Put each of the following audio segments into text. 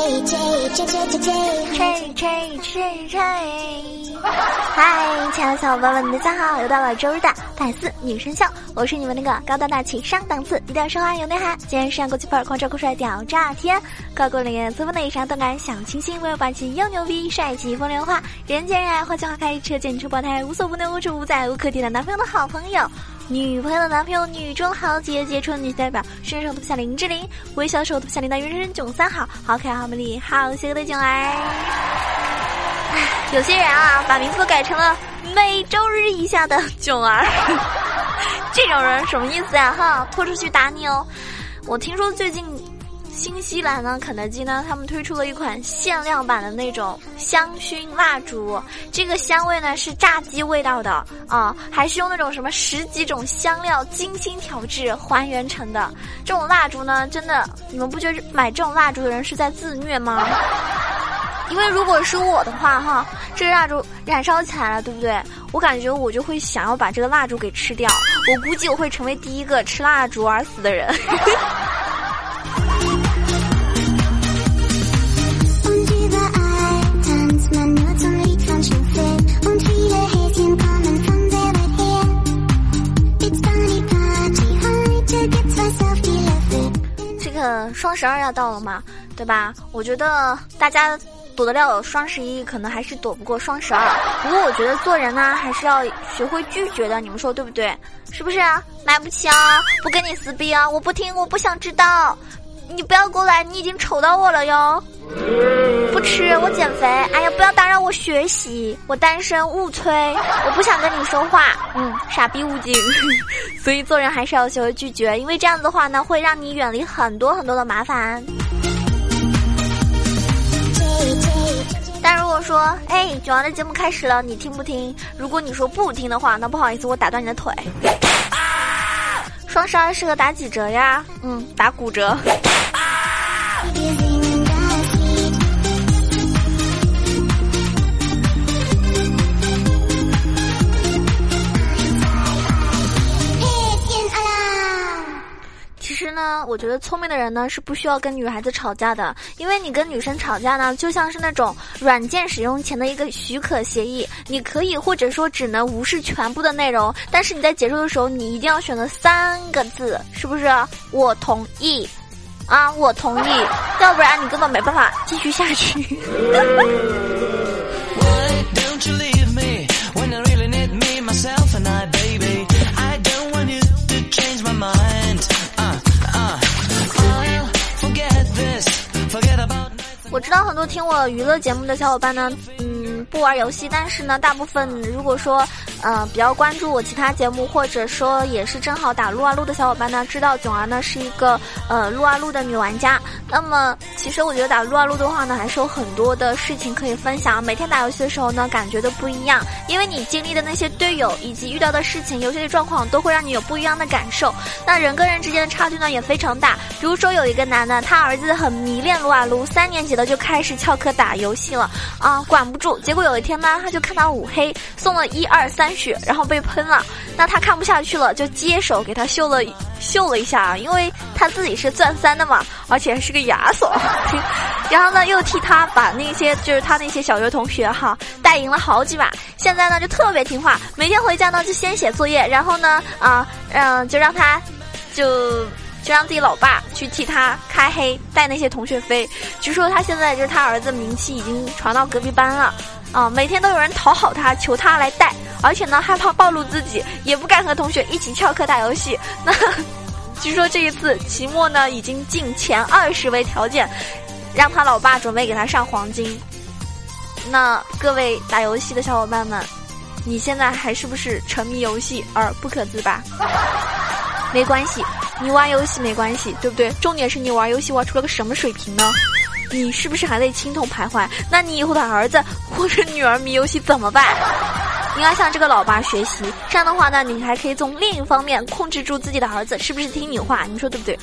吹吹吹吹！嗨，亲爱的小伙伴们，大家好！又到了周日的百思女神秀，我是你们那个高大大气上档次、一定要说话有内涵、既然是国际范儿、狂拽酷帅屌炸天、高过脸颜、粗风内伤、动感小清新、温柔霸气又牛逼、帅气风流话、人见人爱、花见花开、车见车爆胎、无所不能、无处不在、无可替代男朋友的好朋友。女朋友的男朋友，女中豪杰，杰出女代表，身手特像林志玲，微笑手特像林的原生囧三好，好可爱，好美丽，好邪恶的囧儿。有些人啊，把名字都改成了每周日以下的囧儿，这种人什么意思呀？哈，拖出去打你哦！我听说最近。新西兰呢，肯德基呢，他们推出了一款限量版的那种香薰蜡烛，这个香味呢是炸鸡味道的啊，还是用那种什么十几种香料精心调制还原成的。这种蜡烛呢，真的，你们不觉得买这种蜡烛的人是在自虐吗？因为如果是我的话，哈，这个蜡烛燃烧起来了，对不对？我感觉我就会想要把这个蜡烛给吃掉，我估计我会成为第一个吃蜡烛而死的人。这个双十二要到了嘛，对吧？我觉得大家躲得了双十一，可能还是躲不过双十二。不过我觉得做人呢，还是要学会拒绝的。你们说对不对？是不是啊？买不起啊，不跟你撕逼啊！我不听，我不想知道。你不要过来，你已经丑到我了哟。不吃，我减肥。哎呀，不要打扰我学习，我单身勿催。我不想跟你说话。嗯，傻逼勿近。所以做人还是要学会拒绝，因为这样子的话呢，会让你远离很多很多的麻烦。说，哎，九儿的节目开始了，你听不听？如果你说不听的话，那不好意思，我打断你的腿。双十二适合打几折呀？嗯，打骨折。啊我觉得聪明的人呢是不需要跟女孩子吵架的，因为你跟女生吵架呢，就像是那种软件使用前的一个许可协议，你可以或者说只能无视全部的内容，但是你在结束的时候，你一定要选择三个字，是不是？我同意，啊，我同意，要不然你根本没办法继续下去。我知道很多听我娱乐节目的小伙伴呢，嗯，不玩游戏，但是呢，大部分如果说。呃，比较关注我其他节目，或者说也是正好打撸啊撸的小伙伴呢，知道囧儿呢是一个呃撸啊撸的女玩家。那么，其实我觉得打撸啊撸的话呢，还是有很多的事情可以分享。每天打游戏的时候呢，感觉都不一样，因为你经历的那些队友以及遇到的事情、游戏的状况，都会让你有不一样的感受。那人跟人之间的差距呢，也非常大。比如说有一个男的，他儿子很迷恋撸啊撸，三年级的就开始翘课打游戏了啊，管不住。结果有一天呢，他就看到五黑送了一二三。血，然后被喷了，那他看不下去了，就接手给他秀了秀了一下，因为他自己是钻三的嘛，而且还是个亚索，然后呢又替他把那些就是他那些小学同学哈带赢了好几把，现在呢就特别听话，每天回家呢就先写作业，然后呢啊嗯就让他就就让自己老爸去替他开黑带那些同学飞，据说他现在就是他儿子名气已经传到隔壁班了。啊，每天都有人讨好他，求他来带，而且呢，害怕暴露自己，也不敢和同学一起翘课打游戏。那 据说这一次期末呢，已经进前二十为条件，让他老爸准备给他上黄金。那各位打游戏的小伙伴们，你现在还是不是沉迷游戏而不可自拔？没关系，你玩游戏没关系，对不对？重点是你玩游戏玩出了个什么水平呢？你是不是还在青铜徘徊？那你以后的儿子或者女儿迷游戏怎么办？你要向这个老爸学习，这样的话呢，你还可以从另一方面控制住自己的儿子是不是听你话？你说对不对？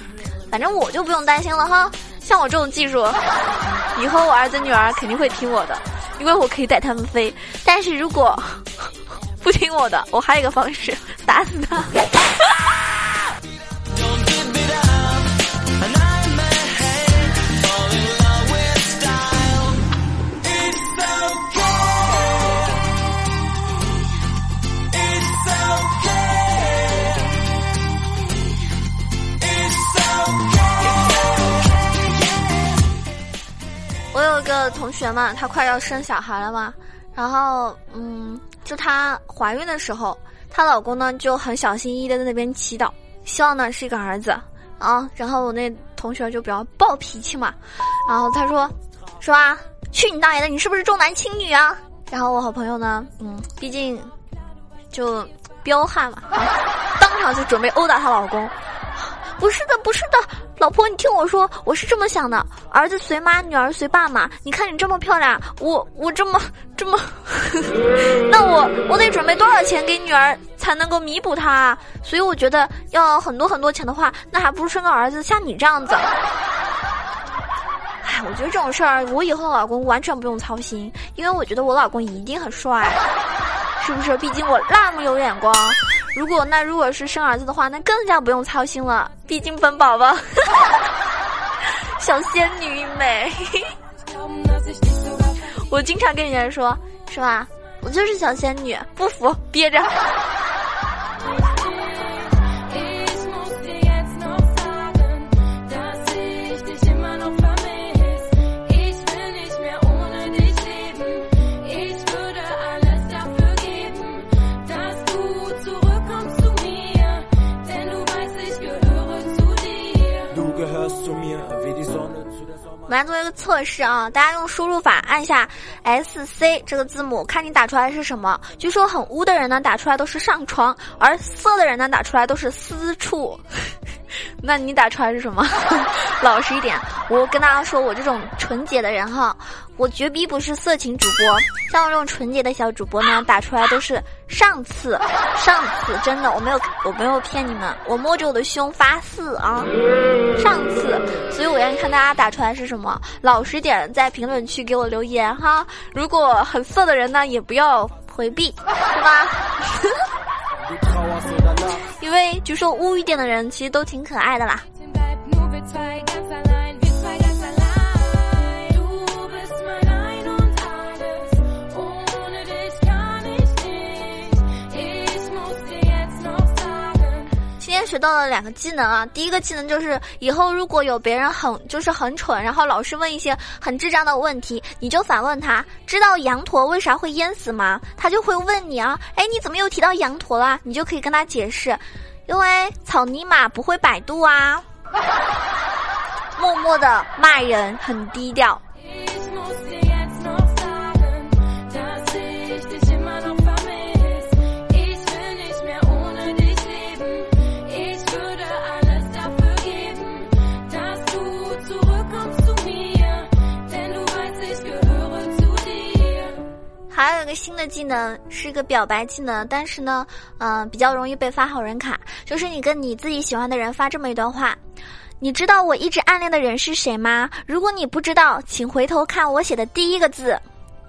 反正我就不用担心了哈。像我这种技术，以后我儿子女儿肯定会听我的，因为我可以带他们飞。但是如果不听我的，我还有一个方式，打死他。同学嘛，她快要生小孩了嘛，然后嗯，就她怀孕的时候，她老公呢就很小心翼翼的在那边祈祷，希望呢是一个儿子啊。然后我那同学就比较暴脾气嘛，然后他说，说啊，去你大爷的，你是不是重男轻女啊？然后我好朋友呢，嗯，毕竟就彪悍嘛，当场就准备殴打她老公。不是的，不是的，老婆，你听我说，我是这么想的，儿子随妈，女儿随爸嘛。你看你这么漂亮，我我这么这么，那我我得准备多少钱给女儿才能够弥补她啊？所以我觉得要很多很多钱的话，那还不如生个儿子，像你这样子。哎，我觉得这种事儿，我以后的老公完全不用操心，因为我觉得我老公一定很帅，是不是？毕竟我那么有眼光。如果那如果是生儿子的话，那更加不用操心了。毕竟本宝宝，小仙女美。我经常跟人家说，是吧？我就是小仙女，不服憋着。我们来做一个测试啊！大家用输入法按一下 S C 这个字母，看你打出来是什么。据说很污的人呢，打出来都是上床；而色的人呢，打出来都是私处。那你打出来是什么？老实一点，我跟大家说，我这种纯洁的人哈，我绝逼不是色情主播。像我这种纯洁的小主播呢，打出来都是上次，上次真的，我没有，我没有骗你们，我摸着我的胸发誓啊，上次。所以我愿意看大家打出来是什么，老实点，在评论区给我留言哈。如果很色的人呢，也不要回避，是吧？因为据说污一点的人其实都挺可爱的啦。学到了两个技能啊！第一个技能就是以后如果有别人很就是很蠢，然后老是问一些很智障的问题，你就反问他：知道羊驼为啥会淹死吗？他就会问你啊，哎，你怎么又提到羊驼了？你就可以跟他解释，因为草泥马不会百度啊。默默的骂人，很低调。新的技能，是一个表白技能，但是呢，嗯，比较容易被发好人卡。就是你跟你自己喜欢的人发这么一段话：你知道我一直暗恋的人是谁吗？如果你不知道，请回头看我写的第一个字。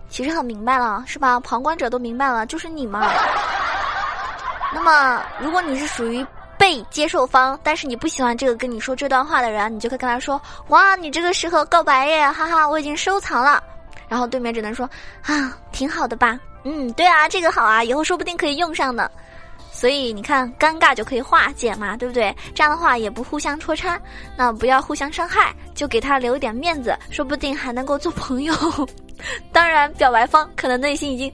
其实很明白了，是吧？旁观者都明白了，就是你嘛。那么，如果你是属于被接受方，但是你不喜欢这个跟你说这段话的人，你就可以跟他说：哇，你这个适合告白耶，哈哈，我已经收藏了。然后对面只能说啊，挺好的吧？嗯，对啊，这个好啊，以后说不定可以用上呢。所以你看，尴尬就可以化解嘛，对不对？这样的话也不互相戳穿，那不要互相伤害，就给他留一点面子，说不定还能够做朋友。当然，表白方可能内心已经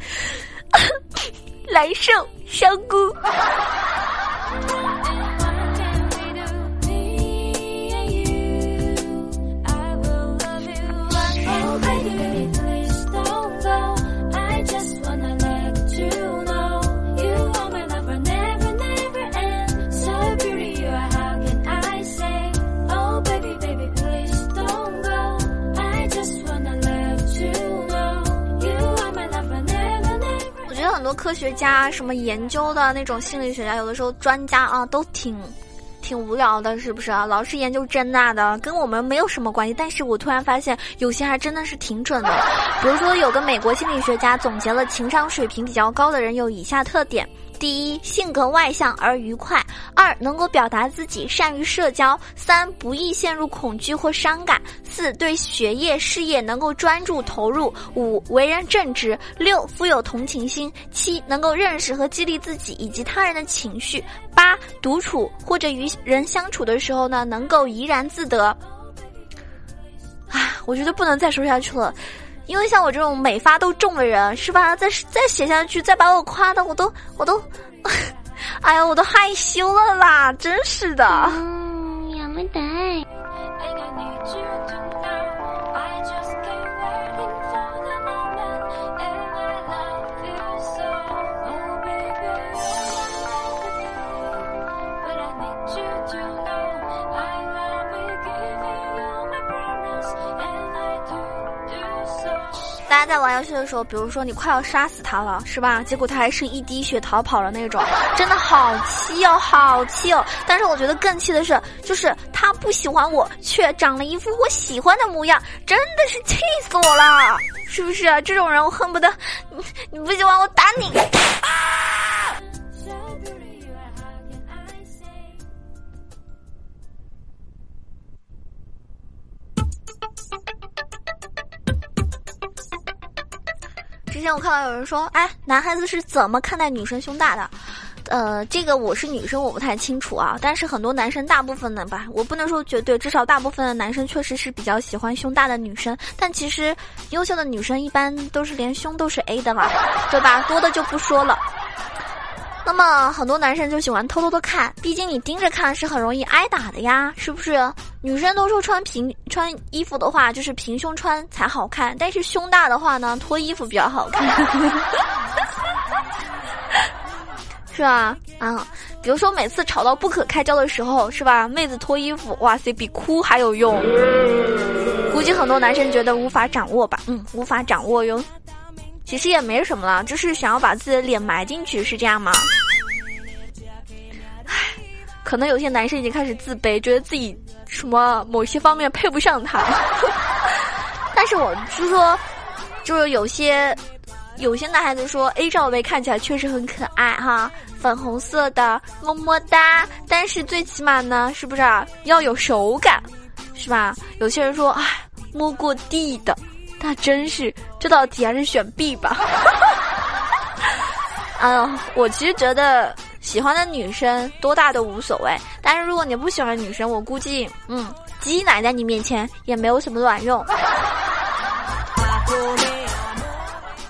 来受香菇。科学家、什么研究的那种心理学家，有的时候专家啊，都挺。挺无聊的，是不是啊？老是研究这那的，跟我们没有什么关系。但是我突然发现，有些还真的是挺准的。比如说，有个美国心理学家总结了情商水平比较高的人有以下特点。第一，性格外向而愉快；二，能够表达自己，善于社交；三，不易陷入恐惧或伤感；四，对学业事业能够专注投入；五，为人正直；六，富有同情心；七，能够认识和激励自己以及他人的情绪；八，独处或者与人相处的时候呢，能够怡然自得。唉，我觉得不能再说下去了。因为像我这种每发都中的人，是吧？再再写下去，再把我夸的，我都我都，哎呀，我都害羞了啦！真是的。嗯，在玩游戏的时候，比如说你快要杀死他了，是吧？结果他还剩一滴血逃跑了那种，真的好气哦，好气哦！但是我觉得更气的是，就是他不喜欢我，却长了一副我喜欢的模样，真的是气死我了，是不是？这种人我恨不得，你你不喜欢我打你。啊前我看到有人说，哎，男孩子是怎么看待女生胸大的？呃，这个我是女生，我不太清楚啊。但是很多男生，大部分的吧，我不能说绝对，至少大部分的男生确实是比较喜欢胸大的女生。但其实，优秀的女生一般都是连胸都是 A 的嘛，对吧？多的就不说了。那么很多男生就喜欢偷偷的看，毕竟你盯着看是很容易挨打的呀，是不是？女生都说穿平穿衣服的话就是平胸穿才好看，但是胸大的话呢，脱衣服比较好看，是吧？啊，比如说每次吵到不可开交的时候，是吧？妹子脱衣服，哇塞，比哭还有用。估计很多男生觉得无法掌握吧，嗯，无法掌握哟。其实也没什么了，就是想要把自己的脸埋进去，是这样吗？唉，可能有些男生已经开始自卑，觉得自己什么某些方面配不上他。但是我是说，就是有些有些男孩子说 A 罩杯看起来确实很可爱哈，粉红色的么么哒。但是最起码呢，是不是啊？要有手感，是吧？有些人说，唉，摸过地的。那真是，这道题还是选 B 吧。嗯，我其实觉得喜欢的女生多大都无所谓，但是如果你不喜欢女生，我估计，嗯，鸡奶在你面前也没有什么卵用。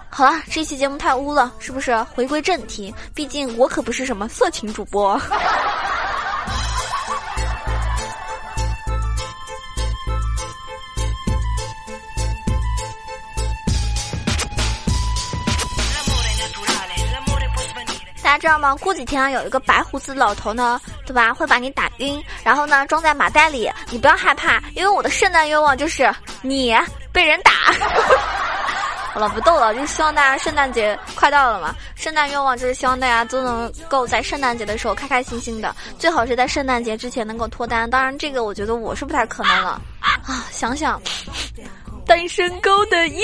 好了，这期节目太污了，是不是？回归正题，毕竟我可不是什么色情主播。家知道吗？过几天啊，有一个白胡子老头呢，对吧？会把你打晕，然后呢装在麻袋里。你不要害怕，因为我的圣诞愿望就是你被人打。好了，不逗了，就希望大家圣诞节快到了嘛。圣诞愿望就是希望大家都能够在圣诞节的时候开开心心的，最好是在圣诞节之前能够脱单。当然，这个我觉得我是不太可能了啊。想想单身狗的烟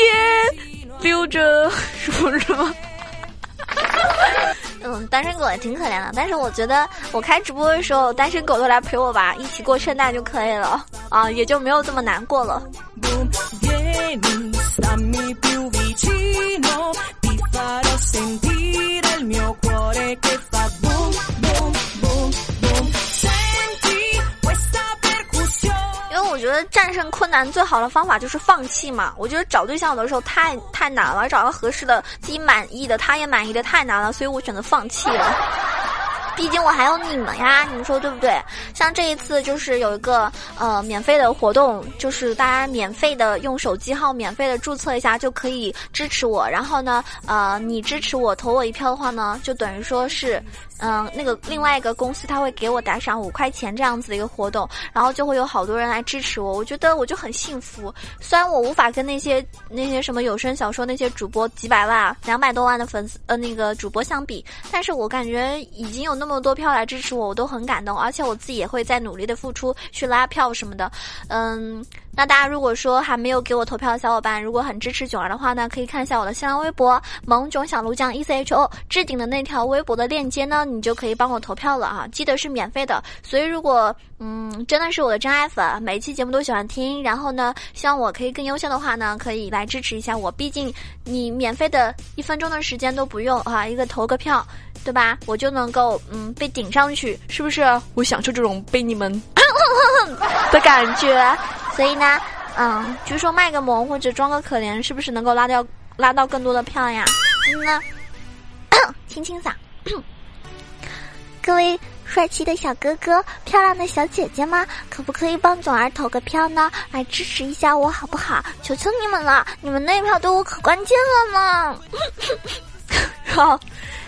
留着，说什么？嗯，单身狗也挺可怜的，但是我觉得我开直播的时候，单身狗都来陪我吧，一起过圣诞就可以了啊，也就没有这么难过了。困难最好的方法就是放弃嘛。我觉得找对象有的时候太太难了，找到合适的、自己满意的、他也满意的太难了，所以我选择放弃了。毕竟我还有你们呀，你们说对不对？像这一次就是有一个呃免费的活动，就是大家免费的用手机号免费的注册一下就可以支持我。然后呢，呃，你支持我投我一票的话呢，就等于说是。嗯，那个另外一个公司他会给我打赏五块钱这样子的一个活动，然后就会有好多人来支持我，我觉得我就很幸福。虽然我无法跟那些那些什么有声小说那些主播几百万、两百多万的粉丝呃那个主播相比，但是我感觉已经有那么多票来支持我，我都很感动，而且我自己也会在努力的付出去拉票什么的，嗯。那大家如果说还没有给我投票的小伙伴，如果很支持囧儿的话呢，可以看一下我的新浪微博“萌囧小鹿酱 E C H O” 置顶的那条微博的链接呢，你就可以帮我投票了哈。记得是免费的，所以如果嗯真的是我的真爱粉，每一期节目都喜欢听，然后呢希望我可以更优秀的话呢，可以来支持一下我。毕竟你免费的一分钟的时间都不用啊，一个投个票，对吧？我就能够嗯被顶上去，是不是？我享受这种被你们的感觉。所以呢，嗯，据说卖个萌或者装个可怜，是不是能够拉掉拉到更多的票呀？嗯呢，清清嗓。各位帅气的小哥哥、漂亮的小姐姐们，可不可以帮总儿投个票呢？来支持一下我好不好？求求你们了，你们那一票对我可关键了呢。好。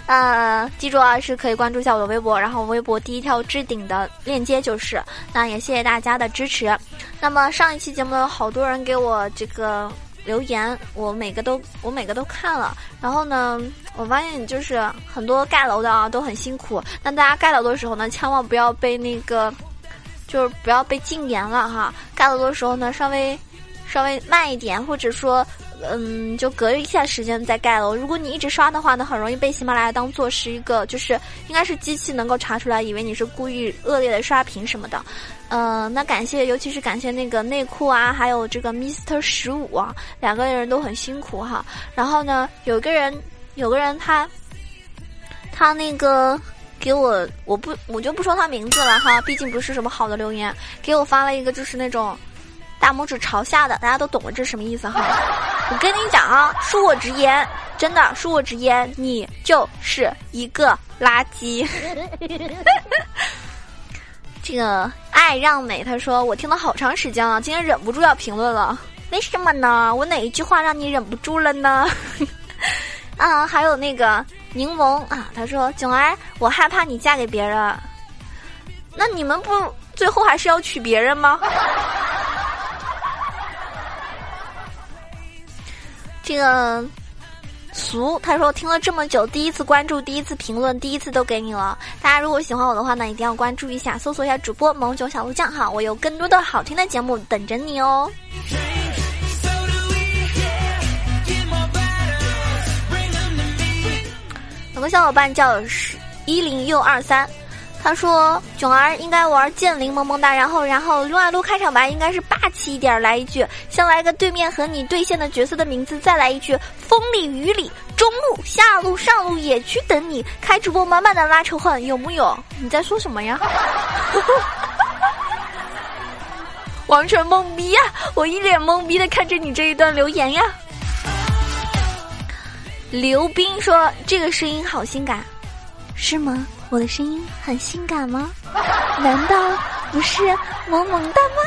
呃，记住啊，是可以关注一下我的微博，然后微博第一条置顶的链接就是。那也谢谢大家的支持。那么上一期节目有好多人给我这个留言，我每个都 我每个都看了。然后呢，我发现就是很多盖楼的啊都很辛苦。那大家盖楼的时候呢，千万不要被那个，就是不要被禁言了哈。盖楼的时候呢，稍微稍微慢一点，或者说。嗯，就隔一下时间再盖楼。如果你一直刷的话呢，很容易被喜马拉雅当做是一个，就是应该是机器能够查出来，以为你是故意恶劣的刷屏什么的。嗯，那感谢，尤其是感谢那个内裤啊，还有这个 Mister 十五啊，两个人都很辛苦哈。然后呢，有个人，有个人他，他那个给我，我不，我就不说他名字了哈，毕竟不是什么好的留言，给我发了一个就是那种。大拇指朝下的，大家都懂了，这什么意思哈？我跟你讲啊，恕我直言，真的恕我直言，你就是一个垃圾。这个爱让美，他说我听了好长时间了，今天忍不住要评论了。为什么呢？我哪一句话让你忍不住了呢？啊，还有那个柠檬啊，他说囧儿，我害怕你嫁给别人。那你们不最后还是要娶别人吗？这个俗，他说听了这么久，第一次关注，第一次评论，第一次都给你了。大家如果喜欢我的话呢，一定要关注一下，搜索一下主播萌囧小鹿酱哈，我有更多的好听的节目等着你哦。有个小伙伴叫是一零又二三。他说：“囧儿应该玩剑灵萌萌哒，然后然后撸啊撸开场白应该是霸气一点，来一句，先来个对面和你对线的角色的名字，再来一句风里雨里中路下路上路野区等你，开直播满满的拉仇恨，有木有？你在说什么呀？王晨懵逼呀！我一脸懵逼的看着你这一段留言呀。”刘斌说：“这个声音好性感，是吗？”我的声音很性感吗？难道不是萌萌哒吗？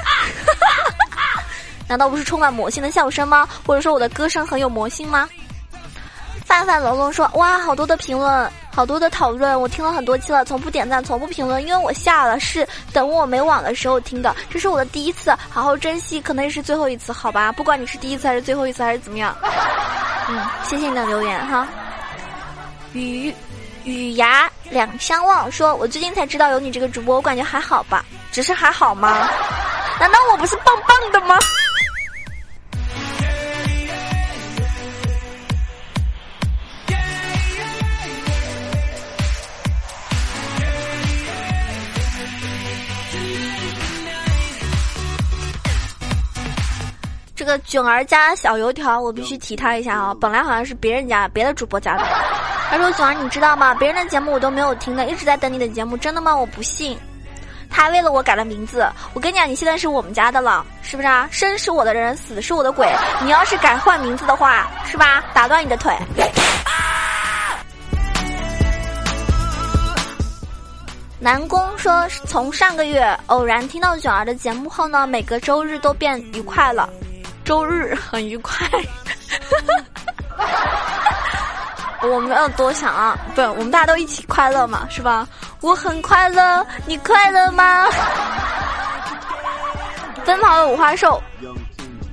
难道不是充满魔性的笑声吗？或者说我的歌声很有魔性吗？范范龙龙说：哇，好多的评论，好多的讨论，我听了很多期了，从不点赞，从不评论，因为我下了，是等我没网的时候听的，这是我的第一次，好好珍惜，可能也是最后一次，好吧？不管你是第一次还是最后一次还是怎么样，嗯，谢谢你的留言哈，雨。雨牙两相望说：“我最近才知道有你这个主播，我感觉还好吧，只是还好吗？难道我不是棒棒的吗？”这个囧儿家小油条，我必须提他一下啊！本来好像是别人家别的主播家的。他说：“囧儿，你知道吗？别人的节目我都没有听的，一直在等你的节目。真的吗？我不信。他还为了我改了名字。我跟你讲，你现在是我们家的了，是不是啊？生是我的人，死是我的鬼。你要是敢换名字的话，是吧？打断你的腿。”南宫说，从上个月偶然听到九儿的节目后呢，每个周日都变愉快了，周日很愉快。我没有多想啊，不，我们大家都一起快乐嘛，是吧？我很快乐，你快乐吗？奔跑的五花兽。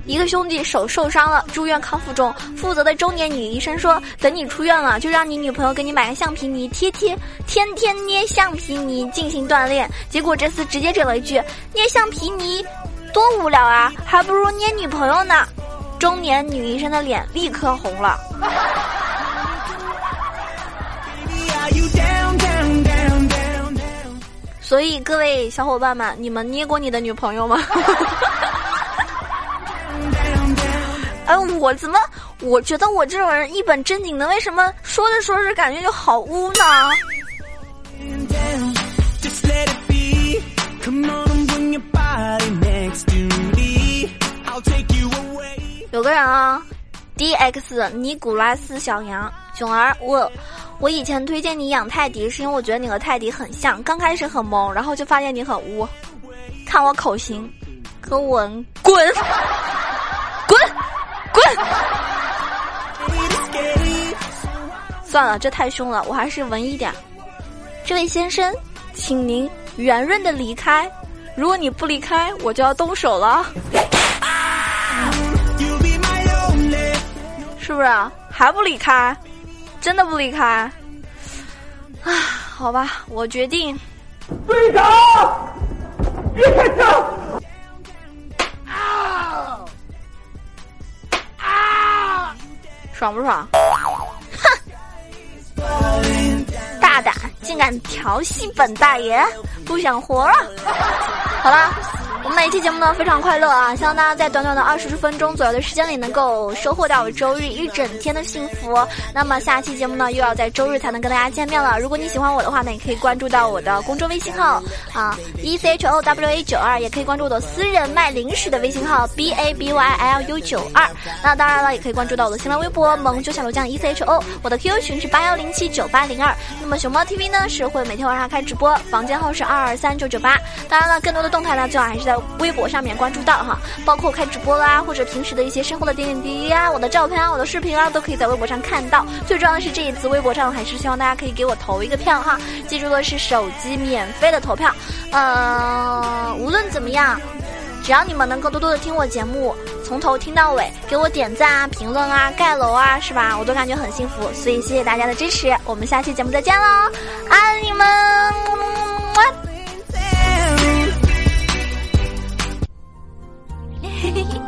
一个兄弟手受伤了，住院康复中。负责的中年女医生说：“等你出院了，就让你女朋友给你买个橡皮泥贴贴，天天捏橡皮泥进行锻炼。”结果这次直接整了一句：“捏橡皮泥多无聊啊，还不如捏女朋友呢。”中年女医生的脸立刻红了。所以各位小伙伴们，你们捏过你的女朋友吗？哎，我怎么？我觉得我这种人一本正经的，为什么说着说着感觉就好污呢？个人啊，D X 尼古拉斯小羊囧儿，我我以前推荐你养泰迪，是因为我觉得你和泰迪很像，刚开始很萌，然后就发现你很污。看我口型，可我滚滚！算了，这太凶了，我还是文一点。这位先生，请您圆润的离开。如果你不离开，我就要动手了。是不是？还不离开？真的不离开？啊，好吧，我决定。队长，别开枪！啊啊爽不爽？哼！大胆，竟敢调戏本大爷，不想活了？好了。每一期节目呢非常快乐啊！希望大家在短短的二十分钟左右的时间里能够收获到周日一整天的幸福。那么下期节目呢又要在周日才能跟大家见面了。如果你喜欢我的话呢，也可以关注到我的公众微信号啊，e c h o w a 九二，也可以关注我的私人卖零食的微信号 b a b y l u 九二。那当然了，也可以关注到我的新浪微博萌九小楼酱 e c h o，我的 QQ 群是八幺零七九八零二。那么熊猫 TV 呢是会每天晚上开直播，房间号是二二三九九八。当然了，更多的动态呢最好还是在。微博上面关注到哈，包括开直播啦，或者平时的一些生活的点点滴滴啊，我的照片啊，我的视频啊，都可以在微博上看到。最重要的是这一次微博上还是希望大家可以给我投一个票哈，记住的是手机免费的投票。呃，无论怎么样，只要你们能够多多的听我节目，从头听到尾，给我点赞啊、评论啊、盖楼啊，是吧？我都感觉很幸福。所以谢谢大家的支持，我们下期节目再见喽，爱你们。